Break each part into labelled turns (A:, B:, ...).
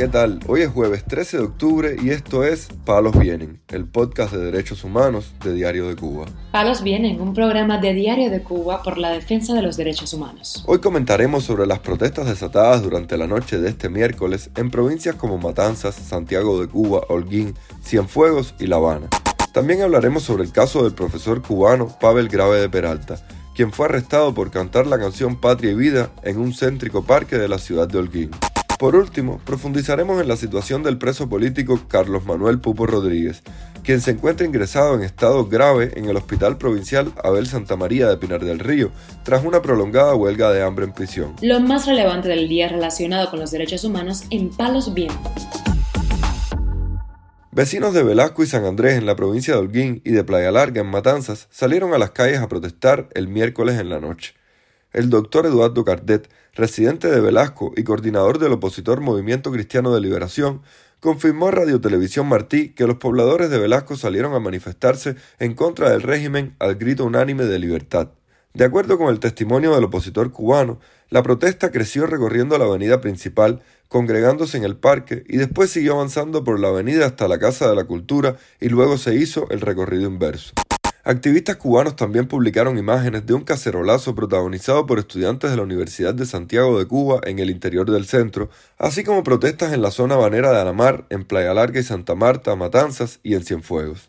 A: ¿qué tal? Hoy es jueves 13 de octubre y esto es Palos Vienen, el podcast de derechos humanos de Diario de Cuba.
B: Palos Vienen, un programa de Diario de Cuba por la defensa de los derechos humanos.
A: Hoy comentaremos sobre las protestas desatadas durante la noche de este miércoles en provincias como Matanzas, Santiago de Cuba, Holguín, Cienfuegos y La Habana. También hablaremos sobre el caso del profesor cubano Pavel Grave de Peralta, quien fue arrestado por cantar la canción Patria y Vida en un céntrico parque de la ciudad de Holguín. Por último, profundizaremos en la situación del preso político Carlos Manuel Pupo Rodríguez, quien se encuentra ingresado en estado grave en el Hospital Provincial Abel Santa María de Pinar del Río, tras una prolongada huelga de hambre en prisión.
B: Lo más relevante del día relacionado con los derechos humanos en Palos Vientos.
A: Vecinos de Velasco y San Andrés en la provincia de Holguín y de Playa Larga en Matanzas salieron a las calles a protestar el miércoles en la noche. El doctor Eduardo Cardet residente de Velasco y coordinador del opositor Movimiento Cristiano de Liberación, confirmó a Radio Televisión Martí que los pobladores de Velasco salieron a manifestarse en contra del régimen al grito unánime de libertad. De acuerdo con el testimonio del opositor cubano, la protesta creció recorriendo la avenida principal, congregándose en el parque y después siguió avanzando por la avenida hasta la Casa de la Cultura y luego se hizo el recorrido inverso. Activistas cubanos también publicaron imágenes de un cacerolazo protagonizado por estudiantes de la Universidad de Santiago de Cuba en el interior del centro, así como protestas en la zona banera de Alamar, en Playa Larga y Santa Marta, Matanzas y en Cienfuegos.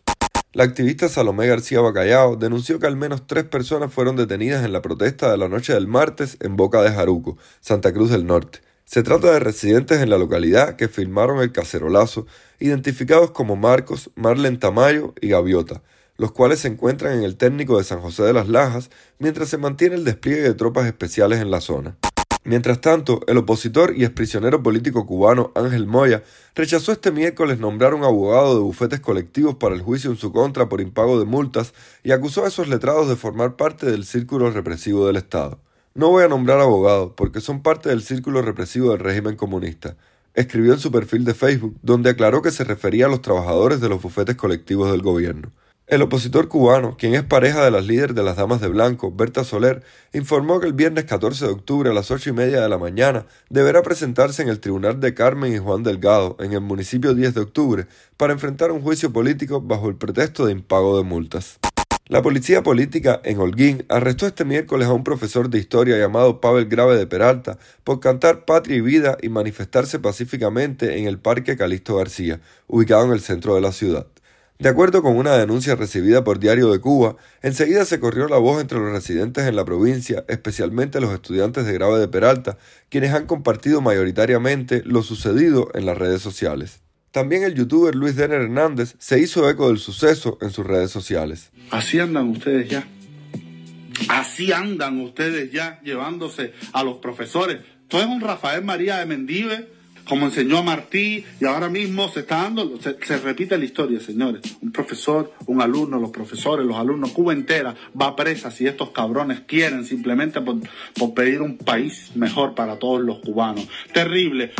A: La activista Salomé García Bacallao denunció que al menos tres personas fueron detenidas en la protesta de la noche del martes en Boca de Jaruco, Santa Cruz del Norte. Se trata de residentes en la localidad que filmaron el cacerolazo, identificados como Marcos, Marlen Tamayo y Gaviota, los cuales se encuentran en el técnico de San José de las Lajas, mientras se mantiene el despliegue de tropas especiales en la zona. Mientras tanto, el opositor y exprisionero político cubano Ángel Moya rechazó este miércoles nombrar un abogado de bufetes colectivos para el juicio en su contra por impago de multas y acusó a esos letrados de formar parte del círculo represivo del Estado. No voy a nombrar abogados porque son parte del círculo represivo del régimen comunista, escribió en su perfil de Facebook, donde aclaró que se refería a los trabajadores de los bufetes colectivos del gobierno. El opositor cubano, quien es pareja de las líderes de las Damas de Blanco, Berta Soler, informó que el viernes 14 de octubre a las ocho y media de la mañana deberá presentarse en el Tribunal de Carmen y Juan Delgado, en el municipio 10 de octubre, para enfrentar un juicio político bajo el pretexto de impago de multas. La policía política en Holguín arrestó este miércoles a un profesor de historia llamado Pavel Grave de Peralta por cantar Patria y Vida y manifestarse pacíficamente en el Parque Calixto García, ubicado en el centro de la ciudad. De acuerdo con una denuncia recibida por Diario de Cuba, enseguida se corrió la voz entre los residentes en la provincia, especialmente los estudiantes de Grave de Peralta, quienes han compartido mayoritariamente lo sucedido en las redes sociales. También el youtuber Luis Denner Hernández se hizo eco del suceso en sus redes sociales.
C: Así andan ustedes ya. Así andan ustedes ya llevándose a los profesores. Tú es un Rafael María de Mendive como enseñó Martí, y ahora mismo se está dando, se, repite la historia, señores. Un profesor, un alumno, los profesores, los alumnos, Cuba entera va presa si estos cabrones quieren simplemente por, por pedir un país mejor para todos los cubanos. Terrible.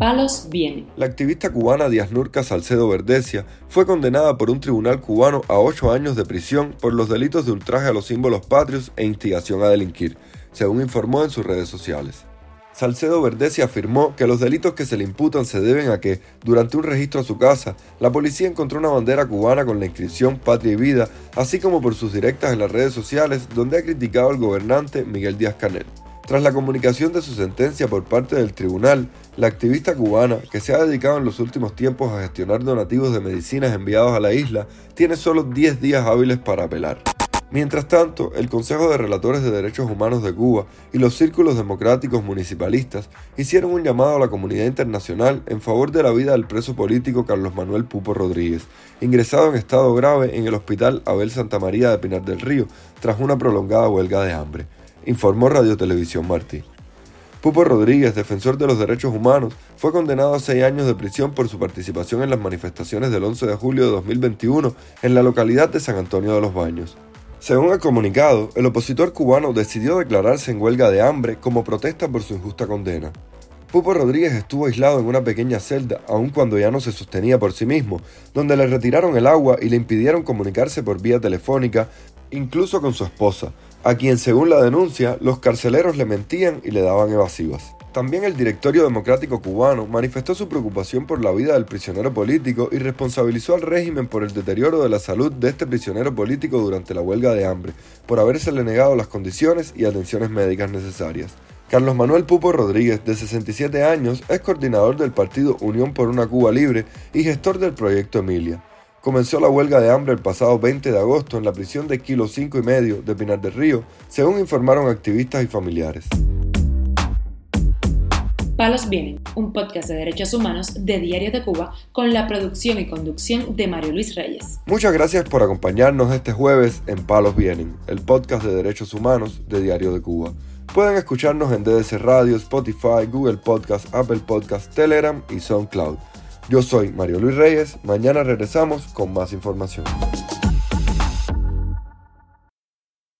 B: Palos viene.
A: La activista cubana Díaz Nurca Salcedo Verdecia fue condenada por un tribunal cubano a ocho años de prisión por los delitos de ultraje a los símbolos patrios e instigación a delinquir según informó en sus redes sociales. Salcedo Verdesi afirmó que los delitos que se le imputan se deben a que, durante un registro a su casa, la policía encontró una bandera cubana con la inscripción Patria y Vida, así como por sus directas en las redes sociales, donde ha criticado al gobernante Miguel Díaz Canel. Tras la comunicación de su sentencia por parte del tribunal, la activista cubana, que se ha dedicado en los últimos tiempos a gestionar donativos de medicinas enviados a la isla, tiene solo 10 días hábiles para apelar. Mientras tanto, el Consejo de Relatores de Derechos Humanos de Cuba y los círculos democráticos municipalistas hicieron un llamado a la comunidad internacional en favor de la vida del preso político Carlos Manuel Pupo Rodríguez, ingresado en estado grave en el Hospital Abel Santa María de Pinar del Río tras una prolongada huelga de hambre, informó Radio Televisión Martí. Pupo Rodríguez, defensor de los derechos humanos, fue condenado a seis años de prisión por su participación en las manifestaciones del 11 de julio de 2021 en la localidad de San Antonio de los Baños. Según el comunicado, el opositor cubano decidió declararse en huelga de hambre como protesta por su injusta condena. Pupo Rodríguez estuvo aislado en una pequeña celda, aun cuando ya no se sostenía por sí mismo, donde le retiraron el agua y le impidieron comunicarse por vía telefónica, incluso con su esposa, a quien según la denuncia los carceleros le mentían y le daban evasivas. También el directorio democrático cubano manifestó su preocupación por la vida del prisionero político y responsabilizó al régimen por el deterioro de la salud de este prisionero político durante la huelga de hambre, por habérsele negado las condiciones y atenciones médicas necesarias. Carlos Manuel Pupo Rodríguez, de 67 años, es coordinador del partido Unión por una Cuba Libre y gestor del proyecto Emilia. Comenzó la huelga de hambre el pasado 20 de agosto en la prisión de Kilo 5 y medio de Pinar del Río, según informaron activistas y familiares.
B: Palos Vienen, un podcast de derechos humanos de Diario de Cuba con la producción y conducción de Mario Luis Reyes.
A: Muchas gracias por acompañarnos este jueves en Palos Vienen, el podcast de derechos humanos de Diario de Cuba. Pueden escucharnos en DDC Radio, Spotify, Google Podcast, Apple Podcast, Telegram y SoundCloud. Yo soy Mario Luis Reyes, mañana regresamos con más información.